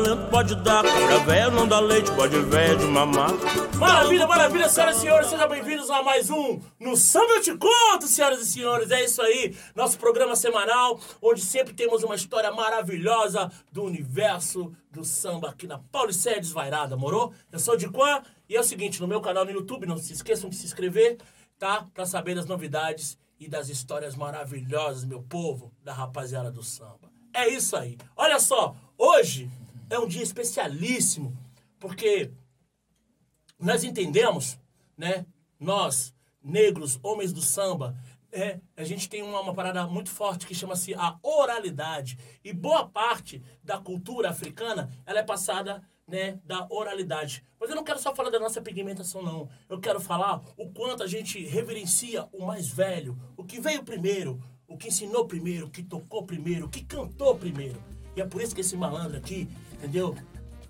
talento pode dar. Cabra velho não dá leite, pode velho de mamar. Maravilha, maravilha, senhoras e senhores, sejam bem-vindos a mais um No Samba Eu Te Conto, senhoras e senhores. É isso aí, nosso programa semanal, onde sempre temos uma história maravilhosa do universo do samba aqui na Paulicéia Desvairada, morou? Eu sou o Diquan e é o seguinte, no meu canal no YouTube, não se esqueçam de se inscrever, tá? Pra saber das novidades e das histórias maravilhosas, meu povo, da rapaziada do samba. É isso aí. Olha só, hoje é um dia especialíssimo, porque nós entendemos, né? Nós, negros, homens do samba, é, a gente tem uma, uma parada muito forte que chama-se a oralidade. E boa parte da cultura africana, ela é passada né, da oralidade. Mas eu não quero só falar da nossa pigmentação, não. Eu quero falar o quanto a gente reverencia o mais velho, o que veio primeiro, o que ensinou primeiro, o que tocou primeiro, o que cantou primeiro. E é por isso que esse malandro aqui, entendeu?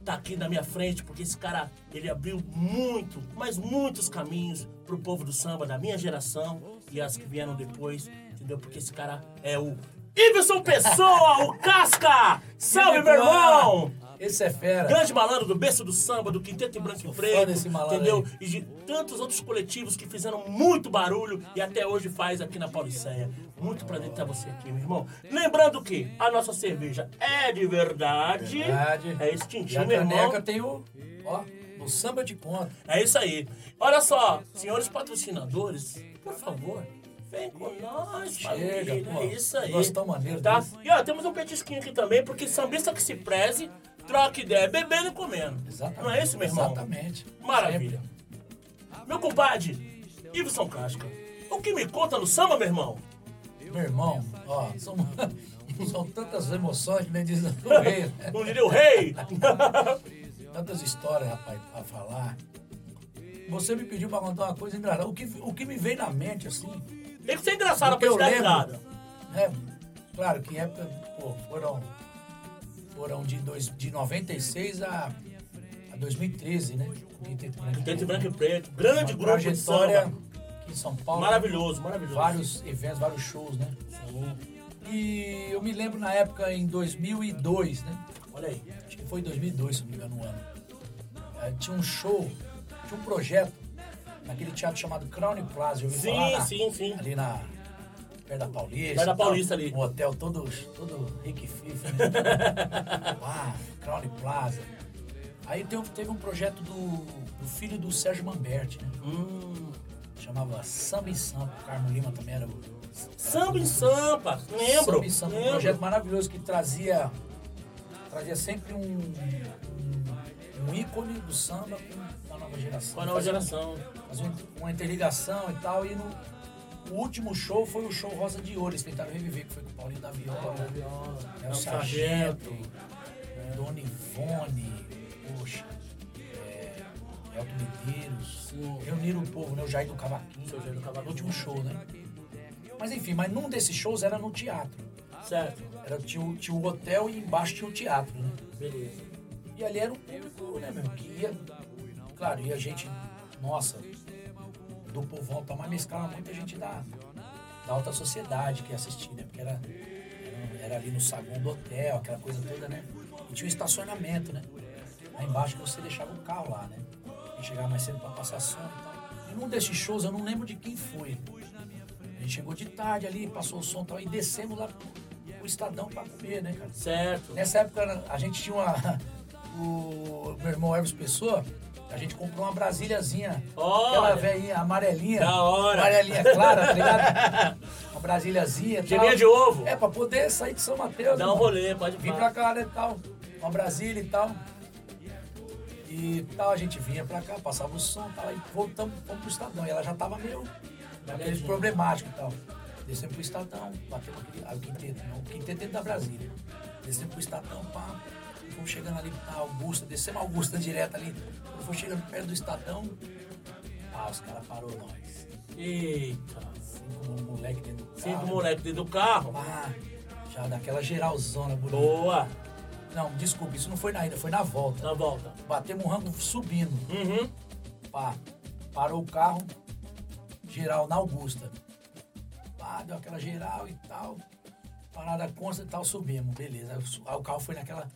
Tá aqui na minha frente, porque esse cara, ele abriu muito, mas muitos caminhos pro povo do samba da minha geração e as que vieram depois, entendeu? Porque esse cara é o Iverson Pessoa, o Casca! Salve, meu irmão! Esse é fera. Grande malandro do berço do samba, do Quinteto em Branco e Preto, entendeu? aí. E de tantos outros coletivos que fizeram muito barulho e até hoje faz aqui na Pauliceia. Muito prazer ter você aqui, meu irmão. Lembrando que a nossa cerveja é de verdade. Verdade. É E a meu irmão. caneca tem o. Ó, o samba de conta. É isso aí. Olha só, senhores patrocinadores, por favor, vem com nós, Chega, família. pô. É isso aí. Nós tão maneiro Tá? E ó, temos um petisquinho aqui também, porque sambista que se preze, troca ideia, bebendo e comendo. Exatamente. Não é isso, meu irmão? Exatamente. Maravilha. Meu compadre, Iverson Casca, o que me conta no samba, meu irmão? Sempre. Meu irmão, ó, são, são tantas emoções, que nem diz o rei. né? Não diria o rei? Tantas histórias, rapaz, pra falar. Você me pediu pra contar uma coisa engraçada. O que, o que me veio na mente, assim, Tem que ser engraçado pra eu lembro. né? Claro que em época, pô, foram, foram de, dois, de 96 a, a 2013, né? Tente branco e preto. Grande Uma grupo de samba. aqui em São Paulo. Maravilhoso, maravilhoso. Vários eventos, vários shows, né? Sim. E eu me lembro na época, em 2002, né? Olha aí. Acho que foi em 2002, se não me engano, o ano. Tinha um show, tinha um projeto naquele teatro chamado Crown Plaza. Eu ouvi Sim, falar na- sim, sim. Ali na... Perto da Paulista. Perto da e tal. Paulista ali. Um hotel todo, todo e né? ah, Crown Plaza. Aí teve, teve um projeto do, do filho do Sérgio Mamberti, né? Hum. Chamava Samba em Sampa. O Carmo Lima também era o... Samba em Sampa, lembro. Samba em Sampa, um lembro. projeto maravilhoso que trazia, trazia sempre um, um, um ícone do samba com a nova geração. Com a nova um- geração. Fazia uma interligação e tal. E no, o último show foi o show Rosa de Ouro. Eles tentaram reviver, que foi com o Paulinho da Viola, né, É o o Sargento, sargento. Dona Ivone, poxa, é, Elton Medeiros. Reuniram o povo, né? O Jair do Cavaquinho. Seu Jair do Cavaquinho. No último show, né? Mas enfim, mas num desses shows era no teatro. Certo. Era, tinha, o- tinha o hotel e embaixo tinha o teatro, né? Beleza. E ali era um público, né, meu? Que ia. Claro, ia gente, nossa, do povão mas mesclava muita gente da, da alta sociedade que ia assistir, né? Porque era, era, era ali no saguão do hotel, aquela coisa toda, né? E tinha um estacionamento, né? Lá embaixo que você deixava o carro lá, né? E chegava mais cedo pra passar som e tal. E num desses shows, eu não lembro de quem foi. A gente chegou de tarde ali, passou o som e tal, e descemos lá pro Estadão pra comer, né, cara? Certo. Nessa época a gente tinha uma. O meu irmão Elvis Pessoa, a gente comprou uma Brasíliazinha. Olha! Aquela velhinha amarelinha. Da hora! Amarelinha clara, tá ligado? Uma Brasíliazinha. Geminha de ovo. É, pra poder sair de São Mateus. Dá um rolê, pode Vim pra cá, né, tal. Uma Brasília e tal. E tal, a gente vinha pra cá, passava o som e tal. E voltamos, fomos pro Estadão. E ela já tava meio. Aquele problemático e tal. Descemos pro Estadão, batemos aquele. Ah, o quinteto, não. O quinteto dentro da Brasília. Descemos pro Estadão, pá. Fomos chegando ali na Augusta, descemos a Augusta direto ali. Quando fomos chegando perto do Estadão, ah, os caras parou nós. Eita. Cinco moleque dentro do carro. Cinco moleques dentro do carro. Ah, já daquela geralzona bonita. Boa. Não, desculpa, isso não foi na ida, foi na volta. Na volta. Batemos um rango subindo. Uhum. Pá, parou o carro, geral na Augusta. Pá, deu aquela geral e tal. Parada consta e tal, subimos, beleza. Aí o carro foi naquela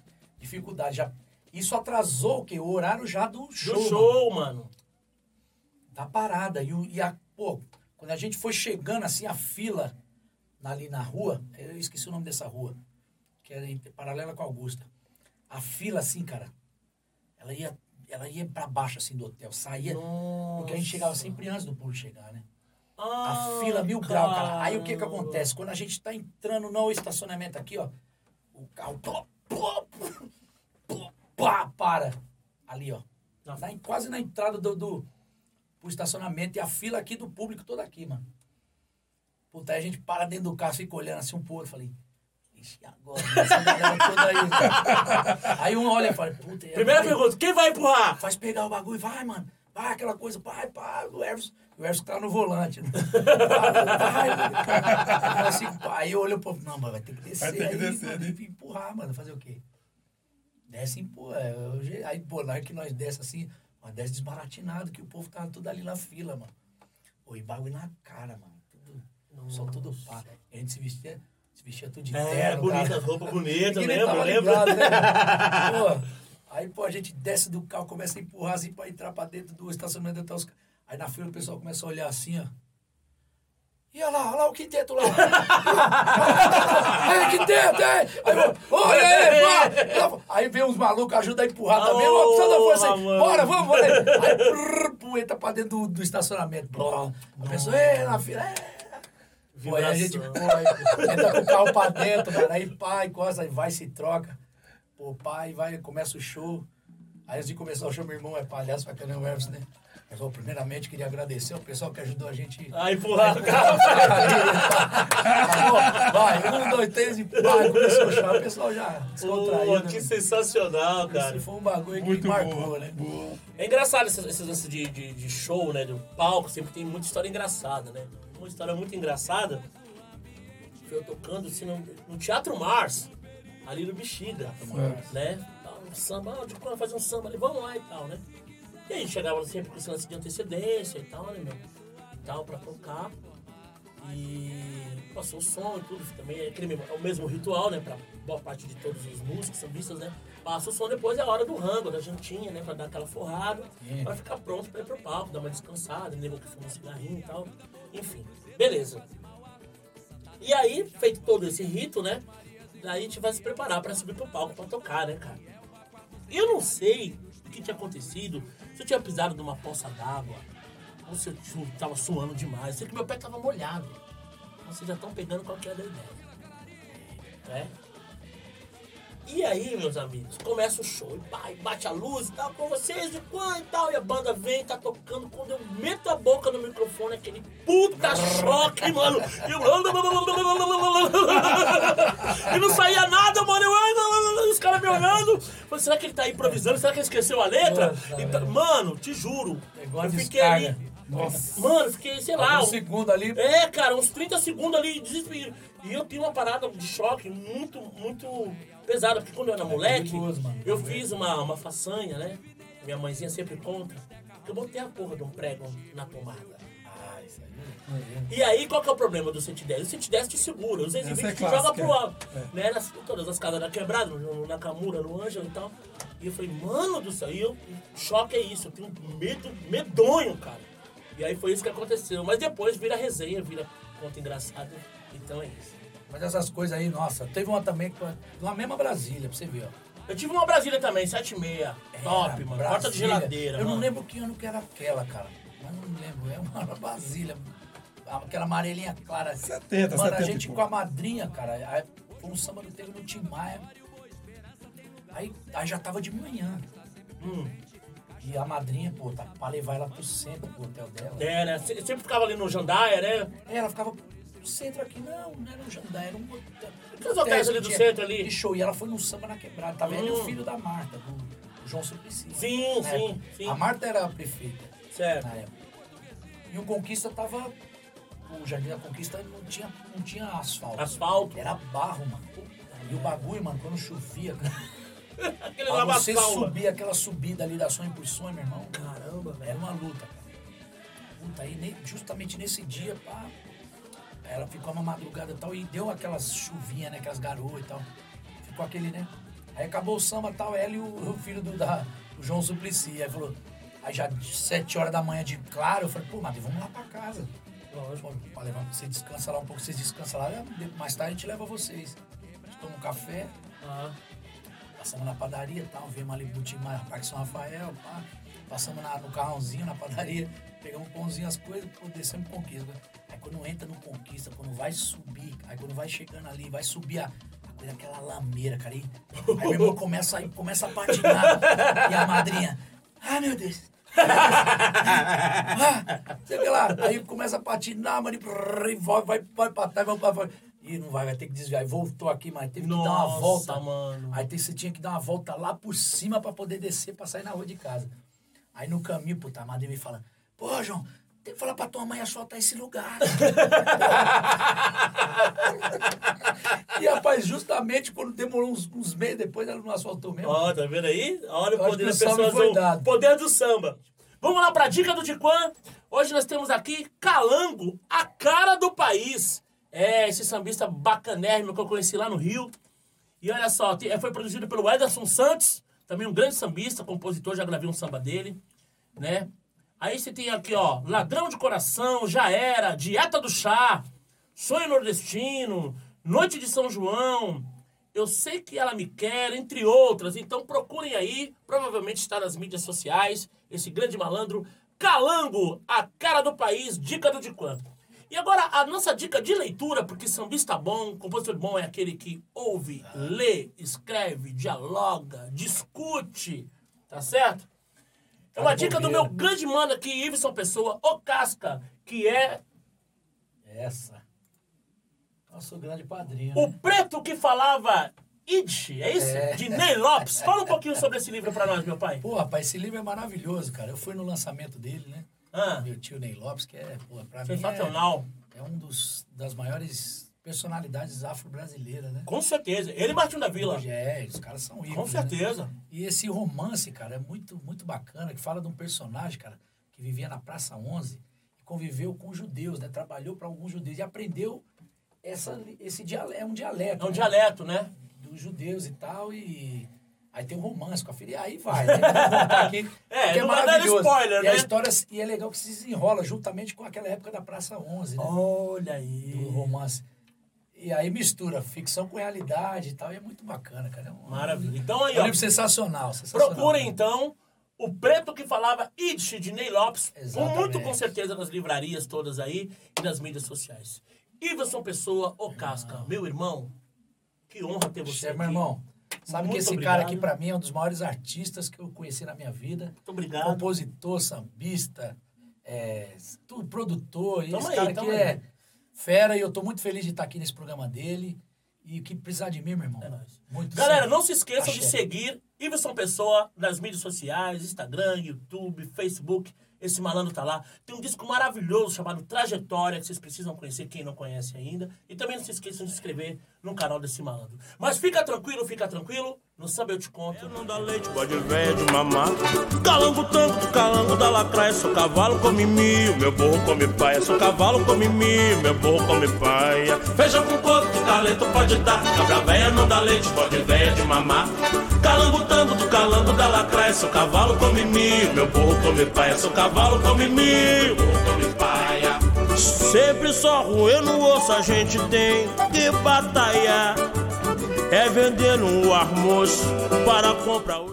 dificuldade. Já Isso atrasou o quê? O horário já do show. Do mano. show, mano. da parada. E, o- e a, pô, quando a gente foi chegando assim, a fila ali na rua, eu esqueci o nome dessa rua, que era em- paralela com a Augusta. A fila, assim, cara, ela ia, ela ia pra baixo, assim, do hotel, saía. Porque a gente chegava sempre antes do público chegar, né? A Ah, fila mil grau, cara. Aí o que que acontece? Quando a gente tá entrando no estacionamento aqui, ó, o carro plop, plop, plop, pá, para. Ali, ó. Na- quase na entrada do, do pro estacionamento e a fila aqui do público toda aqui, mano. Puta, aí a gente para dentro do carro, fica olhando assim um pro outro. Falei, ixi, agora? Essa galera toda aí. Aí um olha e fala, puta. Primeira vai- pergunta, quem vai empurrar? Faz pegar o bagulho, vai, mano. Vai, aquela coisa, vai, pá. O Ervis, o Ervis tá no volante. né? Vai, vai. Assim. Aí eu olho pro. Não, mas vai ter que descer. Vai ter que aí, descer, mano, né? empurrar, mano. Fazer o quê? Desce e empurra. é, Aí, pô, na hora que nós desce assim, mas desce desbaratinado, que o povo tava tudo ali na fila, mano. Pô, e bagulho na cara, mano. Tudo, só tudo pá. E a gente se vestia, se vestia tudo de É, terno, bonita, roupa bonita, lembra, lembra? né? Pô, aí, pô, a gente desce do carro, começa a empurrar assim pra entrar pra dentro do estacionamento até os... Aí na fila o pessoal começa a olhar assim, ó. E olha lá, olha lá o quinteto lá. Aí, quinteto, aí. Aí, olha aí, pá. Aí vem uns malucos, ajuda a empurrar também. Ó, precisa da força aí. Bora, vamos, bora. Aí, aí entra pra dentro do, do estacionamento. Pô, a pessoa, é, na fila, é. Pô, aí a gente pô, aí entra com o carro pra dentro, mano. Aí pai, encosta, aí vai, se troca. Pô, pai, vai, começa o show. Aí antes de começar o show, meu irmão é palhaço pra caramba, né? Eu só, primeiramente, queria agradecer ao pessoal que ajudou a gente. Ah, empurrar o carro. Vai, um, dois, três e pá, começou o show. O pessoal já descontraiu. Pô, né, que mano? sensacional, cara. Esse foi um bagulho que Muito marcou, boa. né? boa. É engraçado esses, esses lances de, de, de show, né? Do palco, sempre tem muita história engraçada, né? Uma história muito engraçada foi eu tocando assim, no, no Teatro Mars, ali no Bexiga, né? Um samba, ah, de quando fazer um samba ali, vamos lá e tal, né? E aí chegava sempre com esse lance de antecedência e tal, né, meu? E tal, pra tocar. E passou o som e tudo também. É, aquele mesmo- é o mesmo ritual, né? Pra boa parte de todos os músicos, sambistas, né? Passa o som depois é a hora do rango, da jantinha, né? Pra dar aquela forrada. Sim. Pra ficar pronto pra ir pro palco, dar uma descansada, nego que fuma um cigarrinho e tal. Enfim, beleza. E aí, feito todo esse rito, né? Daí a gente vai se preparar pra subir pro palco pra tocar, né, cara? Eu não sei o que tinha acontecido, eu tinha pisado numa poça d'água, ou se eu tava suando demais. Eu sei que meu pé tava molhado. Vocês já estão pegando qualquer ideia. Né? E aí, meus amigos, começa o show, e pá, e bate a luz e tal, com vocês, de quando e tal, e a banda vem, tá tocando, quando eu meto a boca no microfone, aquele puta choque, mano, e eu... E não saía nada, mano, eu... Os caras me olhando, falei, será que ele tá improvisando, será que ele esqueceu a letra? Nossa, Então, mano, te juro, É eu fiquei ali, Nossa. mano, fiquei, sei lá, Um segundo ali. é, cara, uns 30 segundos ali, desespero. E eu tinha uma parada de choque muito, muito pesada, porque quando eu era moleque, perigoso, mano. eu fiz uma, uma façanha, né? Minha mãezinha sempre conta. que Eu botei a porra de um prego na tomada. Ah, isso aí. E aí, qual que é o problema do 110? O 110 te segura, os 220 Essa é te joga pro alto. é. Né? Nas, todas as casas da quebrada, no Nakamura, no Ângelo e tal. E eu falei, mano do céu, e eu, choque é isso, eu tenho medo, medonho, cara. E aí foi isso que aconteceu. Mas depois vira resenha, vira conta engraçada. Então é isso. Mas essas coisas aí, nossa, teve uma também, na mesma Brasília, pra você ver, ó. Eu tive uma Brasília também, 7,6. Top, Era mano. Porta de geladeira, Eu mano. não lembro que ano que era aquela, cara. Mas não lembro. É uma Brasília. Aquela amarelinha clara. 70, Mano, 70 a gente pouco. com a madrinha, cara. Aí foi um samba que teve no Tim Maia. Aí, aí já tava de manhã. Hum. E a madrinha, pô, tá pra levar ela pro centro, pro hotel dela. É, né? Se- Sempre ficava ali no Jandaia, né? É, ela ficava no centro aqui. Não, não era um Jandai, era um hotel. Aqueles hotéis ali do centro ali. De show. E ela foi no samba na quebrada. Tava ele e Hum. o filho da Marta, do, do João Suplicy. Sim, na sim, época. sim. A Marta era a prefeita Certo. na época. E o Conquista tava. O Jardim da Conquista não tinha, não tinha asfalto. Asfalto. Era barro, mano. E o bagulho, mano, quando chovia, cara. Aquele Pra você subir aquela subida ali da sonho por sonho, meu irmão. Caramba, velho. Era uma luta, cara. Puta, aí justamente nesse dia, pá, ela ficou uma madrugada e tal, e deu aquelas chuvinhas, né? Aquelas garoas e tal. Ficou aquele, né? Aí acabou o samba e tal, ela e o, o filho do, da, o João Suplicy. Aí falou, aí já 7 horas da manhã de claro, eu falei, pô, Madre, vamos lá pra casa. Lógico, você descansa lá um pouco, vocês descansam lá, mais tarde a gente leva vocês. A gente toma um café, Ah, passamos na padaria e tal, vimos ali mais Parque São Rafael, pá. Passamos na- no carrãozinho, na padaria, pegamos um pãozinho, as coisas, pô, descemos Conquista. Aí quando entra no Conquista, quando vai subir, aí quando vai chegando ali, vai subir a, coisa, aquela lameira, cara. Aí, aí meu irmão começa, aí, começa a patinar. e a madrinha, ai meu Deus. ah, sei lá, aí começa a patinar, mano, e e vai, vai, vai pra trás, vai pra frente. Ih, não vai, vai ter que desviar. Aí voltou aqui, mas teve que dar uma Nossa, volta. mano. Aí você tinha que dar uma volta lá por cima pra poder descer, pra sair na rua de casa. Aí no caminho, puta, a madrinha me fala, pô, João, tem que falar pra tua mãe asfaltar esse lugar. e, rapaz, justamente quando demorou uns, uns meses depois, ela não asfaltou mesmo. Ó, tá vendo aí? Olha o poder da pessoa. dado. Poder do samba. Vamos lá pra dica do Diquan. Hoje nós temos aqui Calango, a cara do país. É, esse sambista bacanérrimo que eu conheci lá no Rio. E olha só, te- foi produzido pelo Ederson Santos, também um grande sambista, compositor, já gravei um samba dele, né? Aí você tem aqui, ó, Ladrão de Coração, Já Era, Dieta do Chá, Sonho Nordestino, Noite de São João, Eu Sei Que Ela Me Quer, entre outras. Então procurem aí, provavelmente está nas mídias sociais, esse grande malandro, Calango, a cara do país, dica do Diquan. E agora a nossa dica de leitura, porque sambista bom, compositor bom é aquele que ouve, lê, escreve, dialoga, discute, tá certo? É uma dica do meu grande mano aqui, Iveson Pessoa, o Casca, que é Essa. Nosso grande padrinho. o né? preto que falava Id, é isso? É. De Ney Lopes. Fala um pouquinho sobre esse livro pra nós, meu pai. Pô, rapaz, esse livro é maravilhoso, cara. Eu fui no lançamento dele, né? Ah, Meu tio Ney Lopes, que é, pô, pra sensacional. mim é, é um dos das maiores personalidades afro-brasileiras, né? Com certeza. Ele e Martinho da Vila. É, os caras são ícones. Com né? certeza. E esse romance, cara, é muito, muito bacana, que fala de um personagem, cara, que vivia na Praça 11 e conviveu com judeus, né? Trabalhou para alguns judeus e aprendeu essa, esse dialeto, é um dialeto. É um né? dialeto, né? Dos judeus e tal, e aí tem um romance com a filha, e aí vai, né? Aqui, É, vai dar spoiler, e a né? história, e é legal que se desenrola juntamente com aquela época da Praça 11, né? Olha aí. Do romance. E aí mistura ficção com realidade e tal, e é muito bacana, cara. É um, Maravilha. Então aí, é um ó. livro sensacional, sensacional. Procurem então o preto que falava Id de Ney Lopes, com Exatamente. muito com certeza nas livrarias todas aí e nas mídias sociais. Iverson Pessoa, o Casca, meu irmão, que honra ter você Chefe, aqui. meu irmão, sabe Muito que esse obrigado. cara aqui pra mim é um dos maiores artistas que eu conheci na minha vida. Muito obrigado. Compositor, sambista, é, tudo, produtor. Tamo esse aí, cara aqui aí. é fera e eu tô muito feliz de estar aqui nesse programa dele. E o que precisar de mim, meu irmão. É nóis. Muito Galera, sério. não se esqueçam de seguir Iverson Pessoa nas mídias sociais, Instagram, YouTube, Facebook. Esse malandro tá lá. Tem um disco maravilhoso chamado Trajetória, que vocês precisam conhecer, quem não conhece ainda. E também não se esqueçam de se inscrever no canal desse malandro. Mas fica tranquilo, fica tranquilo. No Samba Eu Te Conto. Não dá leite, pode velho de mamar. Calango tango, calango da lacraia. Sou cavalo, come mil, meu burro come paia. Sou cavalo, come mil, meu burro come paia. Feijão com coco, que talento pode dar. Cabra véia não dá leite, pode velho de mamar. Calango tango, do calango da lacraia. Sou cavalo, come mil, meu burro come paia. Sou cavalo, come mil, burro come paia. Sempre só ruim no osso a gente tem que batalhar. É vendendo o almoço para comprar o.